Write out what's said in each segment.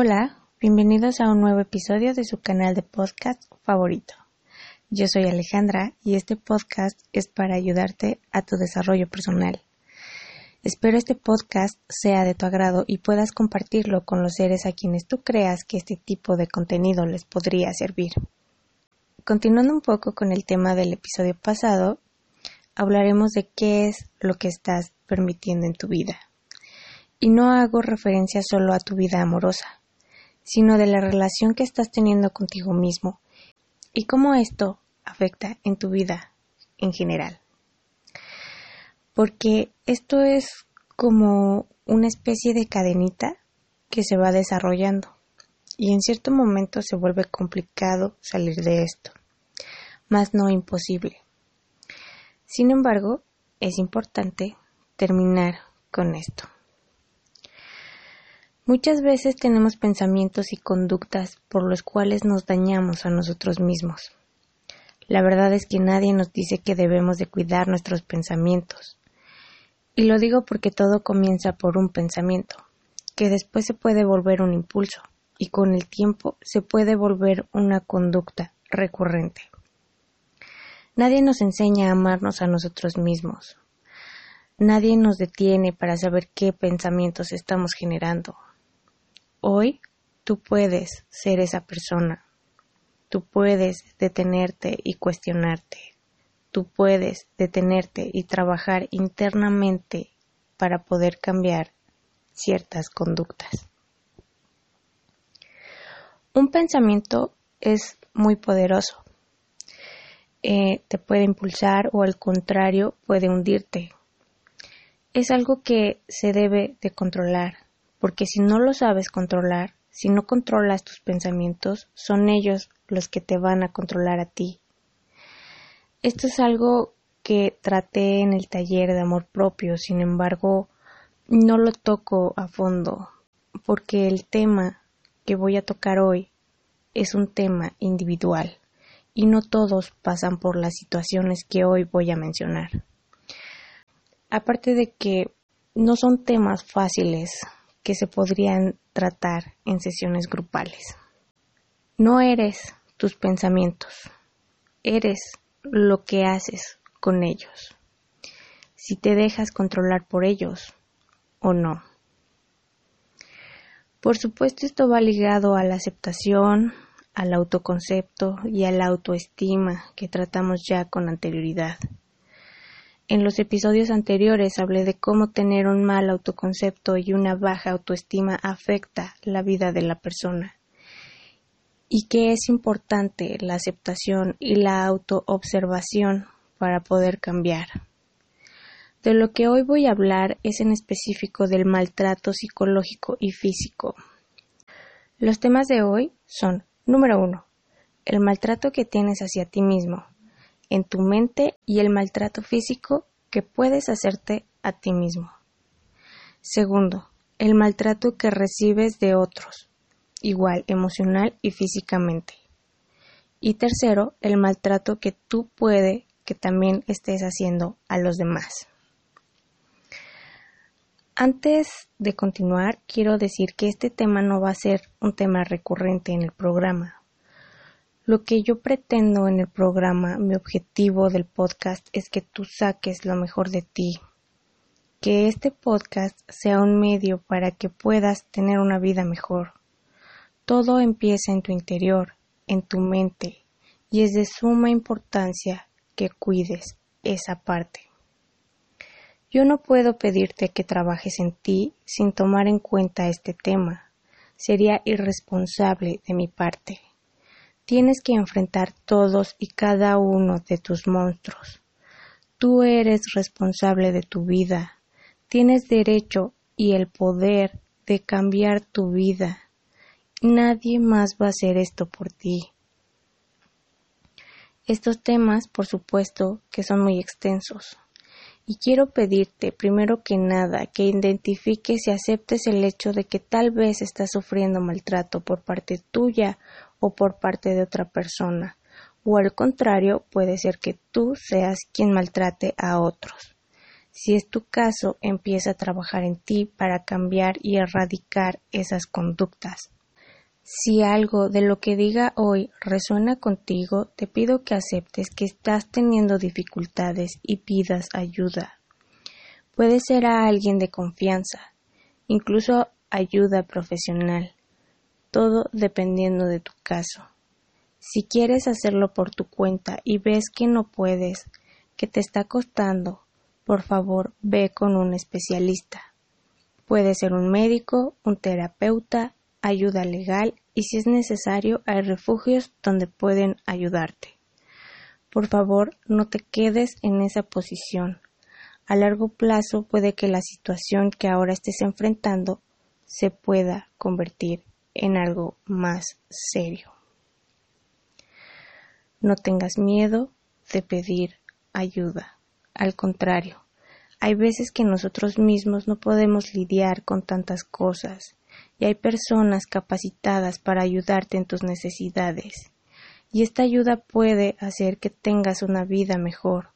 Hola, bienvenidos a un nuevo episodio de su canal de podcast favorito. Yo soy Alejandra y este podcast es para ayudarte a tu desarrollo personal. Espero este podcast sea de tu agrado y puedas compartirlo con los seres a quienes tú creas que este tipo de contenido les podría servir. Continuando un poco con el tema del episodio pasado, hablaremos de qué es lo que estás permitiendo en tu vida. Y no hago referencia solo a tu vida amorosa, sino de la relación que estás teniendo contigo mismo y cómo esto afecta en tu vida en general porque esto es como una especie de cadenita que se va desarrollando y en cierto momento se vuelve complicado salir de esto, más no imposible. Sin embargo, es importante terminar con esto. Muchas veces tenemos pensamientos y conductas por los cuales nos dañamos a nosotros mismos. La verdad es que nadie nos dice que debemos de cuidar nuestros pensamientos. Y lo digo porque todo comienza por un pensamiento, que después se puede volver un impulso y con el tiempo se puede volver una conducta recurrente. Nadie nos enseña a amarnos a nosotros mismos. Nadie nos detiene para saber qué pensamientos estamos generando. Hoy tú puedes ser esa persona. Tú puedes detenerte y cuestionarte tú puedes detenerte y trabajar internamente para poder cambiar ciertas conductas. Un pensamiento es muy poderoso. Eh, te puede impulsar o al contrario puede hundirte. Es algo que se debe de controlar, porque si no lo sabes controlar, si no controlas tus pensamientos, son ellos los que te van a controlar a ti esto es algo que traté en el taller de amor propio, sin embargo, no lo toco a fondo, porque el tema que voy a tocar hoy es un tema individual y no todos pasan por las situaciones que hoy voy a mencionar. Aparte de que no son temas fáciles que se podrían tratar en sesiones grupales. No eres tus pensamientos, eres lo que haces con ellos, si te dejas controlar por ellos o no. Por supuesto esto va ligado a la aceptación, al autoconcepto y a la autoestima que tratamos ya con anterioridad. En los episodios anteriores hablé de cómo tener un mal autoconcepto y una baja autoestima afecta la vida de la persona y que es importante la aceptación y la autoobservación para poder cambiar. De lo que hoy voy a hablar es en específico del maltrato psicológico y físico. Los temas de hoy son número uno, el maltrato que tienes hacia ti mismo, en tu mente y el maltrato físico que puedes hacerte a ti mismo. Segundo, el maltrato que recibes de otros, igual emocional y físicamente. Y tercero, el maltrato que tú puede que también estés haciendo a los demás. Antes de continuar, quiero decir que este tema no va a ser un tema recurrente en el programa. Lo que yo pretendo en el programa, mi objetivo del podcast es que tú saques lo mejor de ti, que este podcast sea un medio para que puedas tener una vida mejor, todo empieza en tu interior, en tu mente, y es de suma importancia que cuides esa parte. Yo no puedo pedirte que trabajes en ti sin tomar en cuenta este tema. Sería irresponsable de mi parte. Tienes que enfrentar todos y cada uno de tus monstruos. Tú eres responsable de tu vida. Tienes derecho y el poder de cambiar tu vida Nadie más va a hacer esto por ti. Estos temas, por supuesto, que son muy extensos. Y quiero pedirte, primero que nada, que identifiques y aceptes el hecho de que tal vez estás sufriendo maltrato por parte tuya o por parte de otra persona, o al contrario, puede ser que tú seas quien maltrate a otros. Si es tu caso, empieza a trabajar en ti para cambiar y erradicar esas conductas Si algo de lo que diga hoy resuena contigo, te pido que aceptes que estás teniendo dificultades y pidas ayuda. Puede ser a alguien de confianza, incluso ayuda profesional, todo dependiendo de tu caso. Si quieres hacerlo por tu cuenta y ves que no puedes, que te está costando, por favor ve con un especialista. Puede ser un médico, un terapeuta, ayuda legal y si es necesario hay refugios donde pueden ayudarte. Por favor, no te quedes en esa posición. A largo plazo puede que la situación que ahora estés enfrentando se pueda convertir en algo más serio. No tengas miedo de pedir ayuda. Al contrario, hay veces que nosotros mismos no podemos lidiar con tantas cosas y hay personas capacitadas para ayudarte en tus necesidades. Y esta ayuda puede hacer que tengas una vida mejor.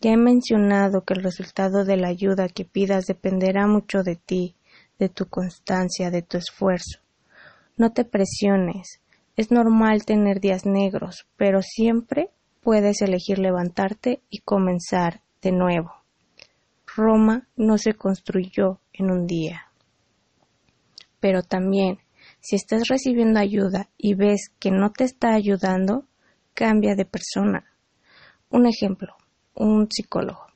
Ya he mencionado que el resultado de la ayuda que pidas dependerá mucho de ti, de tu constancia, de tu esfuerzo. No te presiones. Es normal tener días negros, pero siempre puedes elegir levantarte y comenzar de nuevo. Roma no se construyó en un día. Pero también, si estás recibiendo ayuda y ves que no te está ayudando, cambia de persona. Un ejemplo, un psicólogo.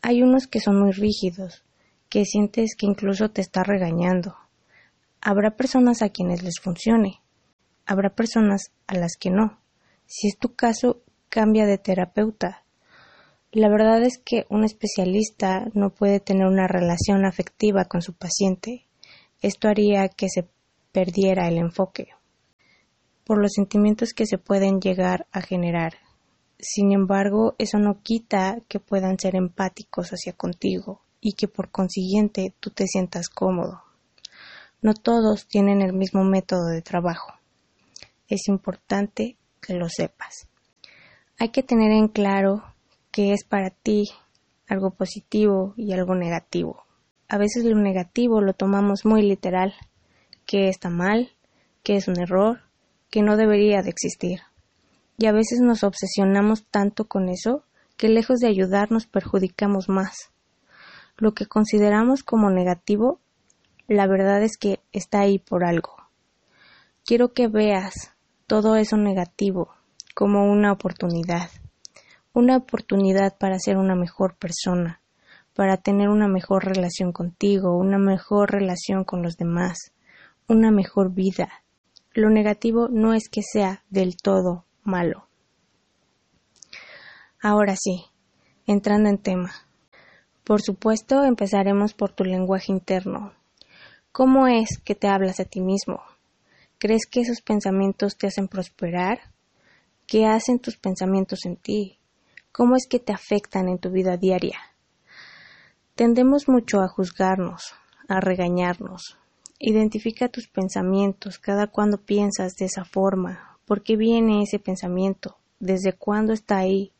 Hay unos que son muy rígidos, que sientes que incluso te está regañando. Habrá personas a quienes les funcione, habrá personas a las que no. Si es tu caso, cambia de terapeuta. La verdad es que un especialista no puede tener una relación afectiva con su paciente esto haría que se perdiera el enfoque por los sentimientos que se pueden llegar a generar. Sin embargo, eso no quita que puedan ser empáticos hacia contigo y que por consiguiente tú te sientas cómodo. No todos tienen el mismo método de trabajo. Es importante que lo sepas. Hay que tener en claro qué es para ti algo positivo y algo negativo a veces lo negativo lo tomamos muy literal, que está mal, que es un error, que no debería de existir. Y a veces nos obsesionamos tanto con eso que lejos de ayudarnos perjudicamos más. Lo que consideramos como negativo, la verdad es que está ahí por algo. Quiero que veas todo eso negativo como una oportunidad, una oportunidad para ser una mejor persona, para tener una mejor relación contigo, una mejor relación con los demás, una mejor vida. Lo negativo no es que sea del todo malo. Ahora sí, entrando en tema. Por supuesto, empezaremos por tu lenguaje interno. ¿Cómo es que te hablas a ti mismo? ¿Crees que esos pensamientos te hacen prosperar? ¿Qué hacen tus pensamientos en ti? ¿Cómo es que te afectan en tu vida diaria? Tendemos mucho a juzgarnos, a regañarnos. Identifica tus pensamientos cada cuando piensas de esa forma, por qué viene ese pensamiento, desde cuándo está ahí,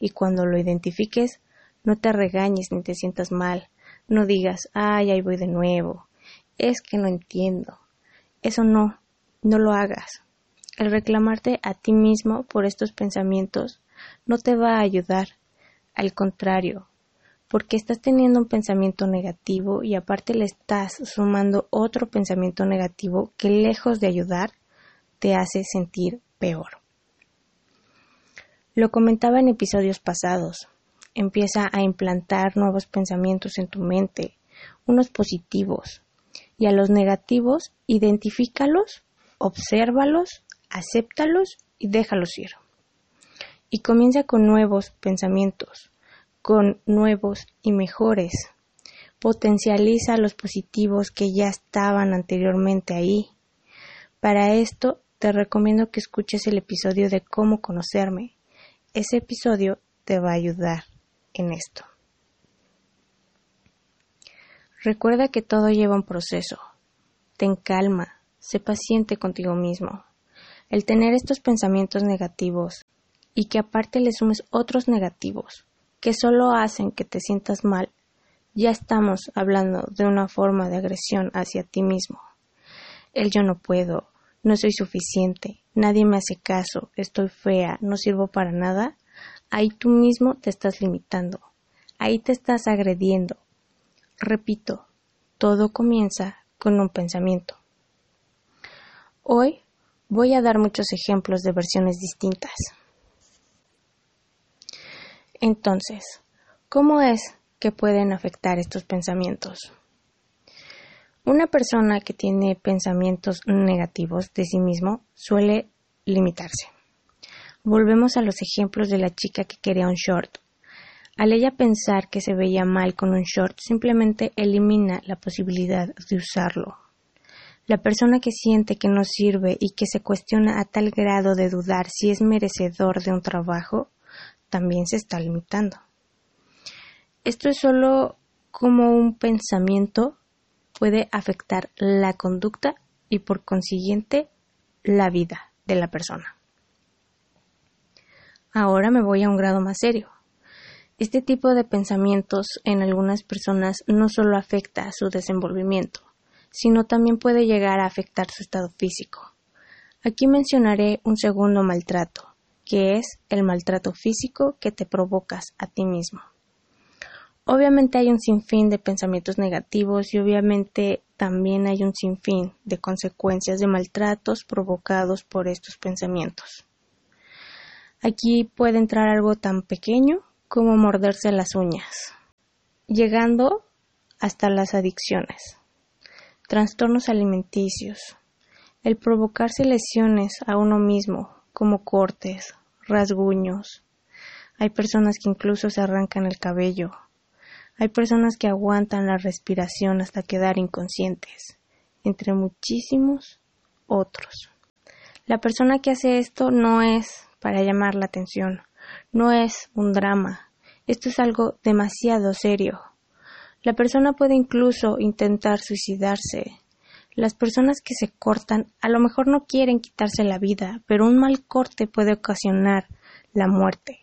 y cuando lo identifiques, no te regañes ni te sientas mal, no digas, ay, ahí voy de nuevo, es que no entiendo. Eso no, no lo hagas. El reclamarte a ti mismo por estos pensamientos no te va a ayudar. Al contrario, porque estás teniendo un pensamiento negativo y aparte le estás sumando otro pensamiento negativo que lejos de ayudar te hace sentir peor. Lo comentaba en episodios pasados. Empieza a implantar nuevos pensamientos en tu mente, unos positivos, y a los negativos identifícalos, obsérvalos, acéptalos y déjalos ir. Y comienza con nuevos pensamientos, con nuevos y mejores. Potencializa los positivos que ya estaban anteriormente ahí. Para esto te recomiendo que escuches el episodio de cómo conocerme. Ese episodio te va a ayudar en esto. Recuerda que todo lleva un proceso. Ten calma, sé paciente contigo mismo. El tener estos pensamientos negativos y que aparte le sumes otros negativos que solo hacen que te sientas mal, ya estamos hablando de una forma de agresión hacia ti mismo. El yo no puedo, no soy suficiente, nadie me hace caso, estoy fea, no sirvo para nada, ahí tú mismo te estás limitando, ahí te estás agrediendo. Repito, todo comienza con un pensamiento. Hoy voy a dar muchos ejemplos de versiones distintas. Entonces, ¿cómo es que pueden afectar estos pensamientos? Una persona que tiene pensamientos negativos de sí mismo suele limitarse. Volvemos a los ejemplos de la chica que quería un short. Al ella pensar que se veía mal con un short, simplemente elimina la posibilidad de usarlo. La persona que siente que no sirve y que se cuestiona a tal grado de dudar si es merecedor de un trabajo, también se está limitando. Esto es solo como un pensamiento puede afectar la conducta y por consiguiente la vida de la persona. Ahora me voy a un grado más serio. Este tipo de pensamientos en algunas personas no solo afecta a su desenvolvimiento, sino también puede llegar a afectar su estado físico. Aquí mencionaré un segundo maltrato, que es el maltrato físico que te provocas a ti mismo. Obviamente hay un sinfín de pensamientos negativos y obviamente también hay un sinfín de consecuencias de maltratos provocados por estos pensamientos. Aquí puede entrar algo tan pequeño como morderse las uñas, llegando hasta las adicciones, trastornos alimenticios, el provocarse lesiones a uno mismo, como cortes, rasguños. Hay personas que incluso se arrancan el cabello, hay personas que aguantan la respiración hasta quedar inconscientes, entre muchísimos otros. La persona que hace esto no es para llamar la atención, no es un drama, esto es algo demasiado serio. La persona puede incluso intentar suicidarse. Las personas que se cortan a lo mejor no quieren quitarse la vida, pero un mal corte puede ocasionar la muerte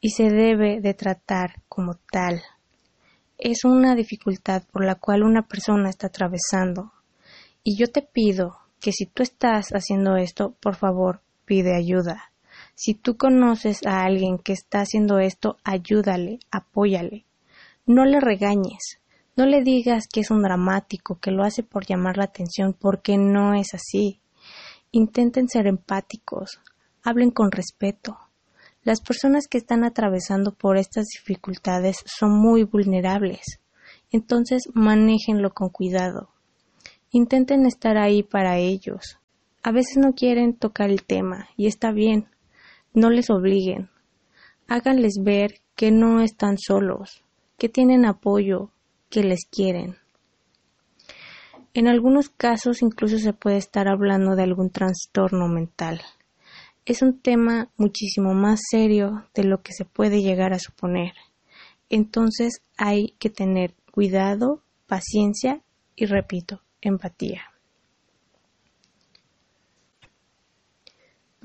y se debe de tratar como tal. Es una dificultad por la cual una persona está atravesando. Y yo te pido que si tú estás haciendo esto, por favor, pide ayuda. Si tú conoces a alguien que está haciendo esto, ayúdale, apóyale. No le regañes, no le digas que es un dramático, que lo hace por llamar la atención, porque no es así. Intenten ser empáticos, hablen con respeto, las personas que están atravesando por estas dificultades son muy vulnerables, entonces manéjenlo con cuidado. Intenten estar ahí para ellos. A veces no quieren tocar el tema y está bien, no les obliguen. Háganles ver que no están solos, que tienen apoyo, que les quieren. En algunos casos incluso se puede estar hablando de algún trastorno mental es un tema muchísimo más serio de lo que se puede llegar a suponer. Entonces hay que tener cuidado, paciencia y, repito, empatía.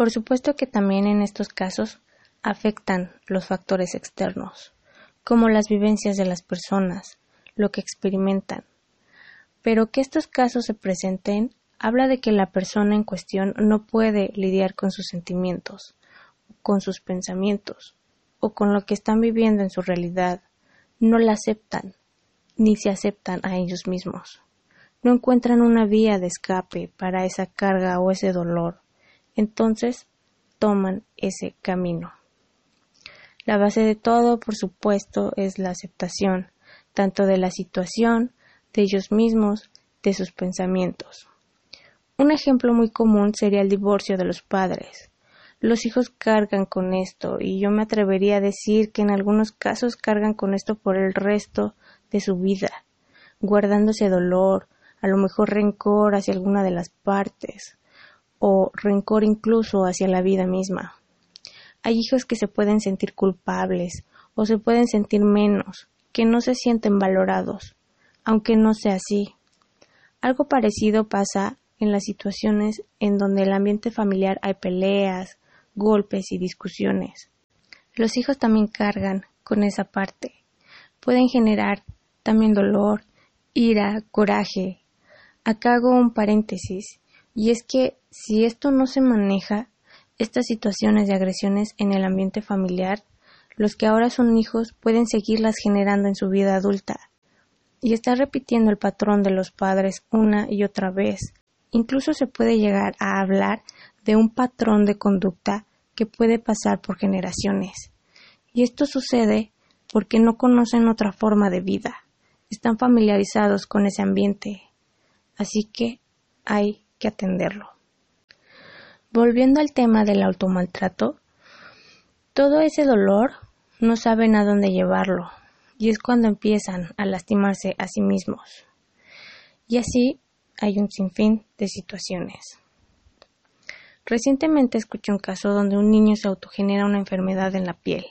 Por supuesto que también en estos casos afectan los factores externos, como las vivencias de las personas, lo que experimentan. Pero que estos casos se presenten habla de que la persona en cuestión no puede lidiar con sus sentimientos, con sus pensamientos o con lo que están viviendo en su realidad. No la aceptan, ni se aceptan a ellos mismos. No encuentran una vía de escape para esa carga o ese dolor. Entonces toman ese camino. La base de todo, por supuesto, es la aceptación, tanto de la situación, de ellos mismos, de sus pensamientos. Un ejemplo muy común sería el divorcio de los padres. Los hijos cargan con esto y yo me atrevería a decir que en algunos casos cargan con esto por el resto de su vida, guardándose dolor, a lo mejor rencor hacia alguna de las partes o rencor incluso hacia la vida misma. Hay hijos que se pueden sentir culpables o se pueden sentir menos, que no se sienten valorados, aunque no sea así. Algo parecido pasa en las situaciones en donde el ambiente familiar hay peleas, golpes y discusiones. Los hijos también cargan con esa parte. Pueden generar también dolor, ira, coraje. Acá hago un paréntesis. Y es que si esto no se maneja, estas situaciones de agresiones en el ambiente familiar, los que ahora son hijos pueden seguirlas generando en su vida adulta y estar repitiendo el patrón de los padres una y otra vez. Incluso se puede llegar a hablar de un patrón de conducta que puede pasar por generaciones. Y esto sucede porque no conocen otra forma de vida, están familiarizados con ese ambiente, así que hay que atenderlo. Volviendo al tema del automaltrato, todo ese dolor no saben a dónde llevarlo, y es cuando empiezan a lastimarse a sí mismos. Y así hay un sinfín de situaciones. Recientemente escuché un caso donde un niño se autogenera una enfermedad en la piel.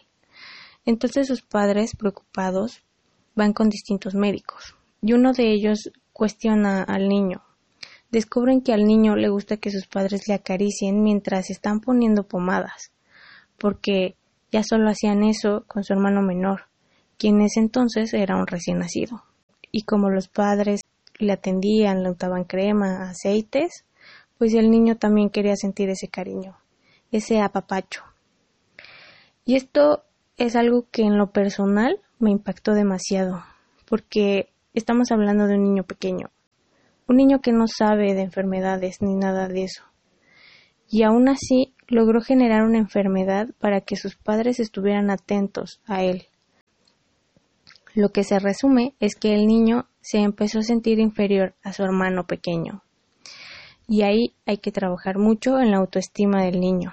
Entonces sus padres, preocupados, van con distintos médicos y uno de ellos cuestiona al niño. Descubren que al niño le gusta que sus padres le acaricien mientras están poniendo pomadas, porque ya solo hacían eso con su hermano menor, quien en ese entonces era un recién nacido. Y como los padres le atendían, le untaban crema, aceites, pues el niño también quería sentir ese cariño, ese apapacho. Y esto es algo que en lo personal me impactó demasiado, porque estamos hablando de un niño pequeño, un niño que no sabe de enfermedades ni nada de eso. Y aún así logró generar una enfermedad para que sus padres estuvieran atentos a él. Lo que se resume es que el niño se empezó a sentir inferior a su hermano pequeño y ahí hay que trabajar mucho en la autoestima del niño.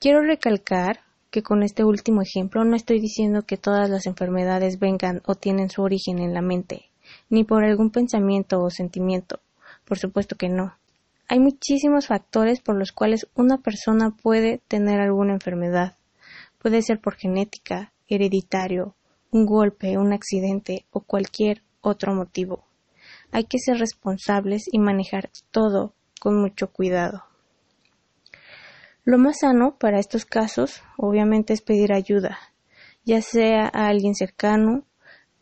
Quiero recalcar que con este último ejemplo no estoy diciendo que todas las enfermedades vengan o tienen su origen en la mente, ni por algún pensamiento o sentimiento. Por supuesto que no. Hay muchísimos factores por los cuales una persona puede tener alguna enfermedad. Puede ser por genética, hereditario, un golpe, un accidente o cualquier otro motivo hay que ser responsables y manejar todo con mucho cuidado. Lo más sano para estos casos, obviamente, es pedir ayuda, ya sea a alguien cercano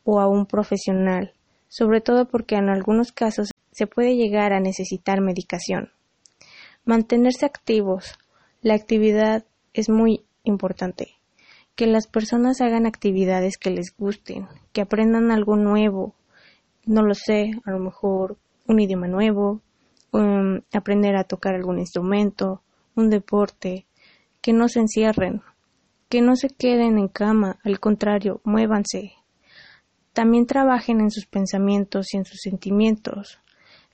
o a un profesional, sobre todo porque en algunos casos se puede llegar a necesitar medicación. Mantenerse activos. La actividad es muy importante. Que las personas hagan actividades que les gusten, que aprendan algo nuevo, no lo sé, a lo mejor un idioma nuevo, aprender a tocar algún instrumento, un deporte, que no se encierren, que no se queden en cama, al contrario, muévanse. También trabajen en sus pensamientos y en sus sentimientos.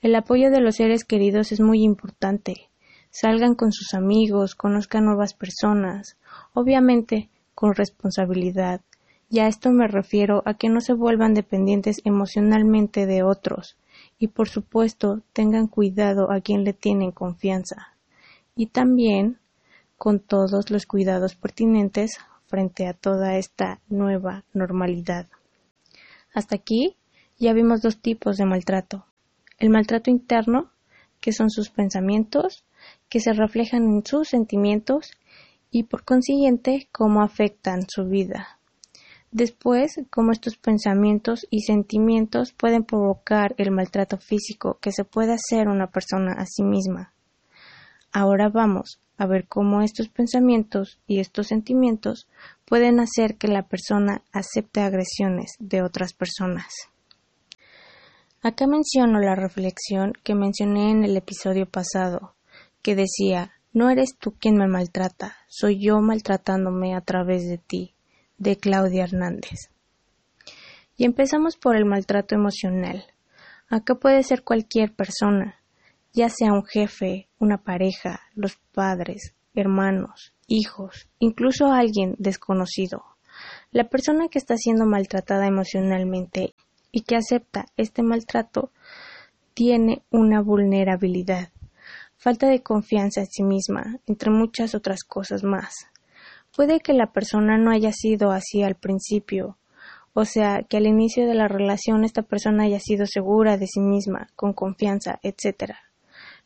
El apoyo de los seres queridos es muy importante. Salgan con sus amigos, conozcan nuevas personas, obviamente con responsabilidad, y a esto me refiero a que no se vuelvan dependientes emocionalmente de otros y por supuesto tengan cuidado a quien le tienen confianza y también con todos los cuidados pertinentes frente a toda esta nueva normalidad. Hasta aquí ya vimos dos tipos de maltrato. El maltrato interno, que son sus pensamientos, que se reflejan en sus sentimientos y por consiguiente cómo afectan su vida. Después, cómo estos pensamientos y sentimientos pueden provocar el maltrato físico que se puede hacer una persona a sí misma. Ahora vamos a ver cómo estos pensamientos y estos sentimientos pueden hacer que la persona acepte agresiones de otras personas. Acá menciono la reflexión que mencioné en el episodio pasado, que decía no eres tú quien me maltrata, soy yo maltratándome a través de ti de Claudia Hernández. Y empezamos por el maltrato emocional. Acá puede ser cualquier persona, ya sea un jefe, una pareja, los padres, hermanos, hijos, incluso alguien desconocido. La persona que está siendo maltratada emocionalmente y que acepta este maltrato tiene una vulnerabilidad, falta de confianza en sí misma, entre muchas otras cosas más. Puede que la persona no haya sido así al principio, o sea, que al inicio de la relación esta persona haya sido segura de sí misma, con confianza, etc.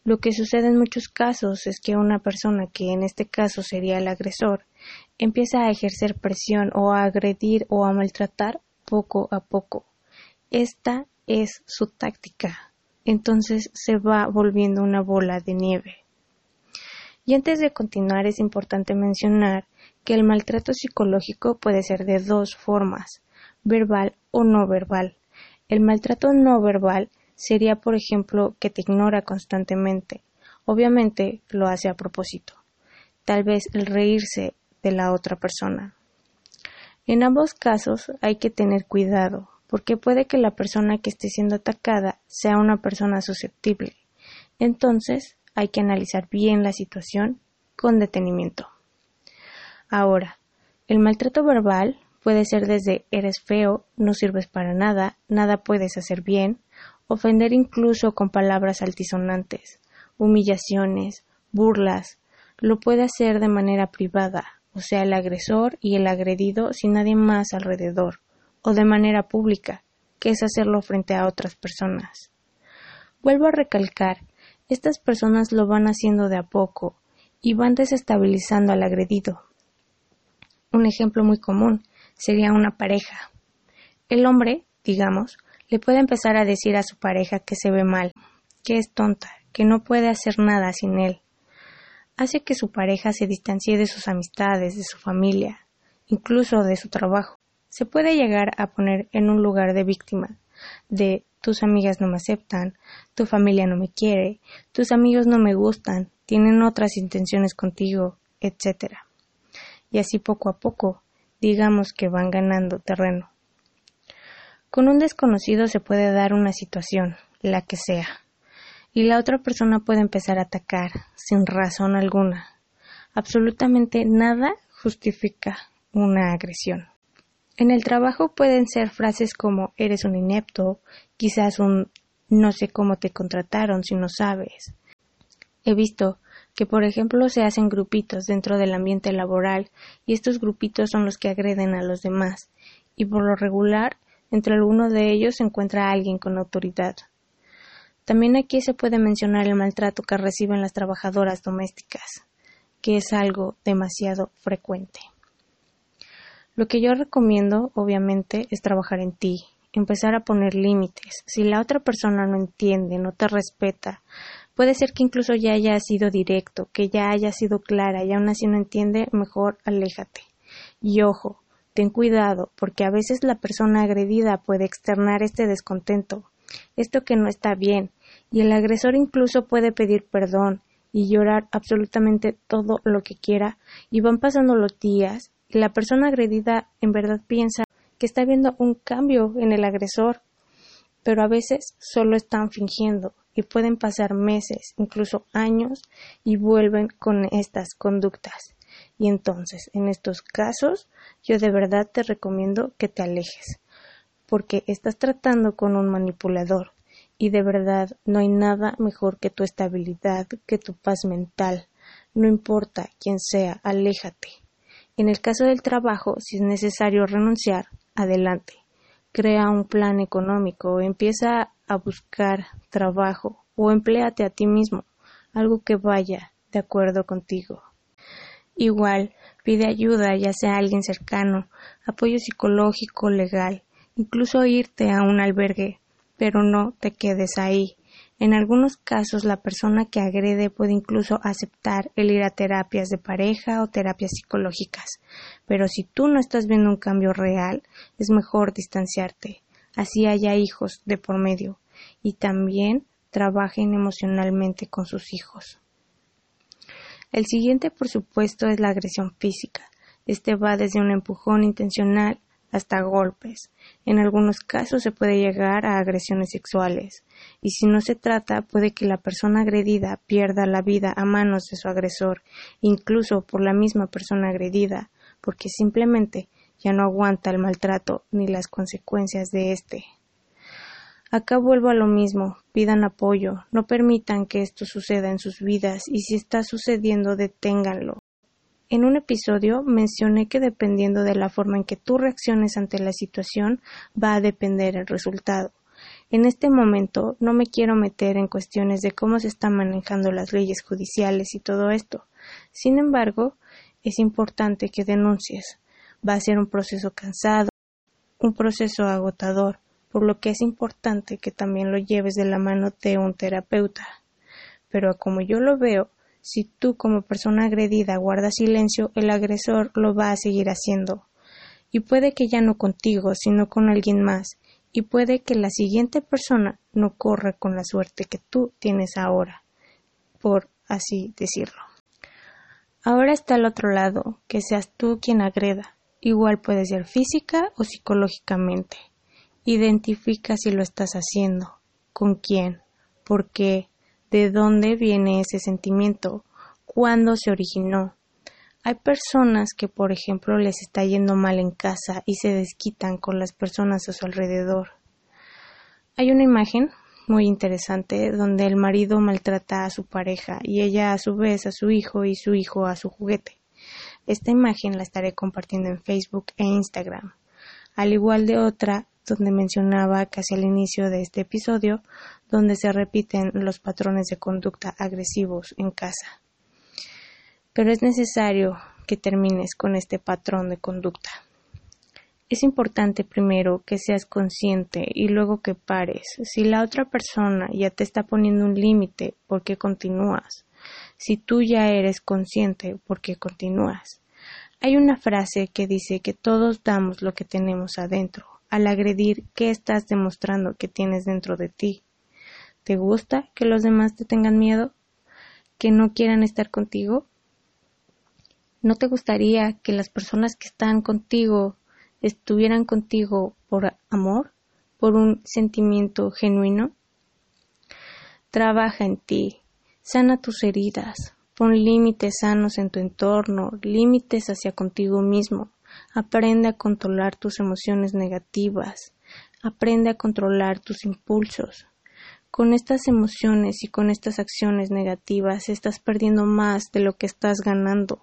Lo que sucede en muchos casos es que una persona, que en este caso sería el agresor, empieza a ejercer presión o a agredir o a maltratar poco a poco. Esta es su táctica. entonces se va volviendo una bola de nieve. Y antes de continuar es importante mencionar que el maltrato psicológico puede ser de dos formas, verbal o no verbal. El maltrato no verbal sería, por ejemplo, que te ignora constantemente. Obviamente lo hace a propósito. Tal vez el reírse de la otra persona. En ambos casos hay que tener cuidado, porque puede que la persona que esté siendo atacada sea una persona susceptible. Entonces hay que analizar bien la situación con detenimiento. Ahora, el maltrato verbal puede ser desde eres feo, no sirves para nada, nada puedes hacer bien, ofender incluso con palabras altisonantes, humillaciones, burlas, lo puede hacer de manera privada, o sea, el agresor y el agredido sin nadie más alrededor, o de manera pública, que es hacerlo frente a otras personas. Vuelvo a recalcar, estas personas lo van haciendo de a poco y van desestabilizando al agredido, un ejemplo muy común sería una pareja. El hombre, digamos, le puede empezar a decir a su pareja que se ve mal, que es tonta, que no puede hacer nada sin él. Hace que su pareja se distancie de sus amistades, de su familia, incluso de su trabajo. Se puede llegar a poner en un lugar de víctima, de tus amigas no me aceptan, tu familia no me quiere, tus amigos no me gustan, tienen otras intenciones contigo, etcétera y así poco a poco, digamos que van ganando terreno. Con un desconocido se puede dar una situación, la que sea, y la otra persona puede empezar a atacar sin razón alguna. Absolutamente nada justifica una agresión. En el trabajo pueden ser frases como eres un inepto, quizás un no sé cómo te contrataron si no sabes. He visto que por ejemplo se hacen grupitos dentro del ambiente laboral y estos grupitos son los que agreden a los demás y por lo regular entre alguno de ellos se encuentra alguien con autoridad. También aquí se puede mencionar el maltrato que reciben las trabajadoras domésticas, que es algo demasiado frecuente. Lo que yo recomiendo, obviamente, es trabajar en ti, empezar a poner límites. Si la otra persona no entiende, no te respeta, Puede ser que incluso ya haya sido directo, que ya haya sido clara y aún así no entiende, mejor aléjate. Y ojo, ten cuidado, porque a veces la persona agredida puede externar este descontento, esto que no está bien, y el agresor incluso puede pedir perdón y llorar absolutamente todo lo que quiera, y van pasando los días, y la persona agredida en verdad piensa que está viendo un cambio en el agresor, pero a veces solo están fingiendo y pueden pasar meses, incluso años, y vuelven con estas conductas. Y entonces, en estos casos, yo de verdad te recomiendo que te alejes, porque estás tratando con un manipulador, y de verdad no hay nada mejor que tu estabilidad, que tu paz mental. No importa quién sea, aléjate. En el caso del trabajo, si es necesario renunciar, adelante. Crea un plan económico, empieza a buscar trabajo o empléate a ti mismo, algo que vaya de acuerdo contigo. Igual, pide ayuda, ya sea alguien cercano, apoyo psicológico, legal, incluso irte a un albergue, pero no te quedes ahí. En algunos casos la persona que agrede puede incluso aceptar el ir a terapias de pareja o terapias psicológicas, pero si tú no estás viendo un cambio real, es mejor distanciarte así haya hijos de por medio, y también trabajen emocionalmente con sus hijos. El siguiente, por supuesto, es la agresión física. Este va desde un empujón intencional hasta golpes. En algunos casos se puede llegar a agresiones sexuales, y si no se trata, puede que la persona agredida pierda la vida a manos de su agresor, incluso por la misma persona agredida, porque simplemente ya no aguanta el maltrato ni las consecuencias de éste. Acá vuelvo a lo mismo, pidan apoyo, no permitan que esto suceda en sus vidas y si está sucediendo deténganlo. En un episodio mencioné que dependiendo de la forma en que tú reacciones ante la situación va a depender el resultado. En este momento no me quiero meter en cuestiones de cómo se están manejando las leyes judiciales y todo esto. Sin embargo, es importante que denuncies, va a ser un proceso cansado, un proceso agotador, por lo que es importante que también lo lleves de la mano de un terapeuta. Pero como yo lo veo, si tú como persona agredida guardas silencio, el agresor lo va a seguir haciendo. Y puede que ya no contigo, sino con alguien más, y puede que la siguiente persona no corra con la suerte que tú tienes ahora, por así decirlo. Ahora está el otro lado, que seas tú quien agreda. Igual puede ser física o psicológicamente. Identifica si lo estás haciendo, con quién, por qué, de dónde viene ese sentimiento, cuándo se originó. Hay personas que, por ejemplo, les está yendo mal en casa y se desquitan con las personas a su alrededor. Hay una imagen muy interesante donde el marido maltrata a su pareja y ella a su vez a su hijo y su hijo a su juguete. Esta imagen la estaré compartiendo en Facebook e Instagram, al igual de otra donde mencionaba casi al inicio de este episodio, donde se repiten los patrones de conducta agresivos en casa. Pero es necesario que termines con este patrón de conducta. Es importante primero que seas consciente y luego que pares. Si la otra persona ya te está poniendo un límite, ¿por qué continúas? Si tú ya eres consciente, ¿por qué continúas? Hay una frase que dice que todos damos lo que tenemos adentro. Al agredir, ¿qué estás demostrando que tienes dentro de ti? ¿Te gusta que los demás te tengan miedo? ¿Que no quieran estar contigo? ¿No te gustaría que las personas que están contigo estuvieran contigo por amor, por un sentimiento genuino? Trabaja en ti, sana tus heridas, pon límites sanos en tu entorno, límites hacia contigo mismo, Aprende a controlar tus emociones negativas. Aprende a controlar tus impulsos. Con estas emociones y con estas acciones negativas estás perdiendo más de lo que estás ganando.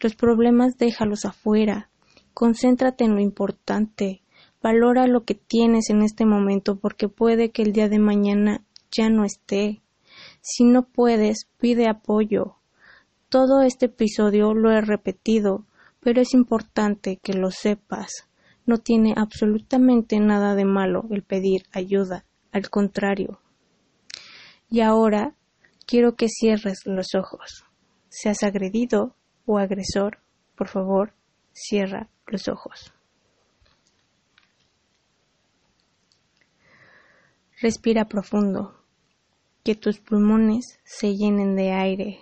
Los problemas déjalos afuera. Concéntrate en lo importante. Valora lo que tienes en este momento porque puede que el día de mañana ya no esté. Si no puedes, pide apoyo. Todo este episodio lo he repetido pero es importante que lo sepas. No tiene absolutamente nada de malo el pedir ayuda, al contrario. Y ahora quiero que cierres los ojos. Seas agredido o agresor, por favor, cierra los ojos. Respira profundo, que tus pulmones se llenen de aire.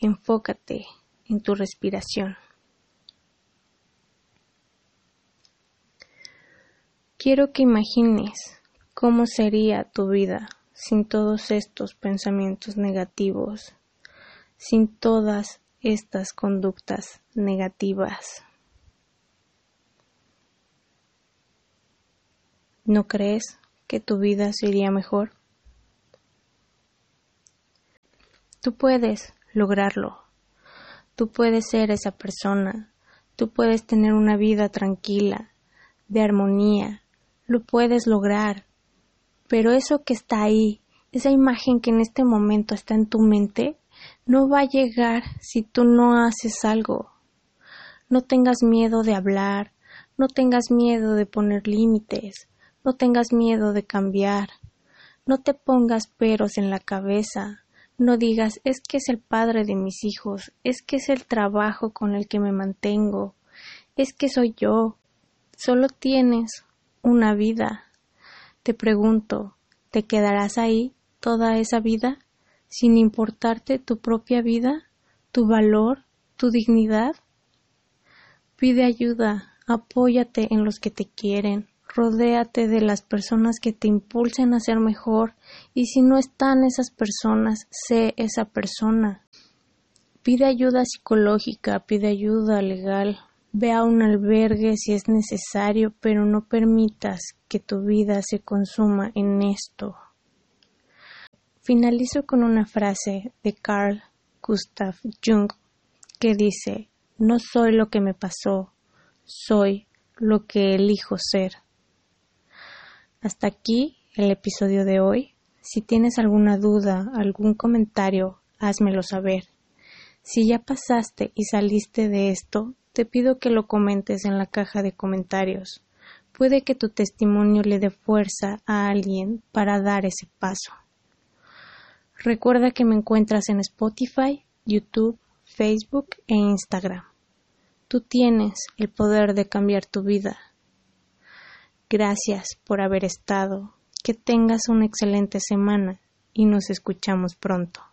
Enfócate en tu respiración. Quiero que imagines cómo sería tu vida sin todos estos pensamientos negativos, sin todas estas conductas negativas. ¿No crees que tu vida sería mejor? Tú puedes lograrlo. Tú puedes ser esa persona. Tú puedes tener una vida tranquila, de armonía, lo puedes lograr. Pero eso que está ahí, esa imagen que en este momento está en tu mente, no va a llegar si tú no haces algo. No tengas miedo de hablar, no tengas miedo de poner límites, no tengas miedo de cambiar, no te pongas peros en la cabeza, no digas es que es el padre de mis hijos, es que es el trabajo con el que me mantengo, es que soy yo. Solo tienes una vida. Te pregunto, ¿te quedarás ahí toda esa vida sin importarte tu propia vida, tu valor, tu dignidad? Pide ayuda, apóyate en los que te quieren, rodéate de las personas que te impulsen a ser mejor y si no están esas personas, sé esa persona. Pide ayuda psicológica, pide ayuda legal, Ve a un albergue si es necesario, pero no permitas que tu vida se consuma en esto. Finalizo con una frase de Carl Gustav Jung que dice No soy lo que me pasó, soy lo que elijo ser. Hasta aquí el episodio de hoy. Si tienes alguna duda, algún comentario, házmelo saber. Si ya pasaste y saliste de esto, te pido que lo comentes en la caja de comentarios, puede que tu testimonio le dé fuerza a alguien para dar ese paso. Recuerda que me encuentras en Spotify, YouTube, Facebook e Instagram. Tú tienes el poder de cambiar tu vida. Gracias por haber estado. Que tengas una excelente semana y nos escuchamos pronto.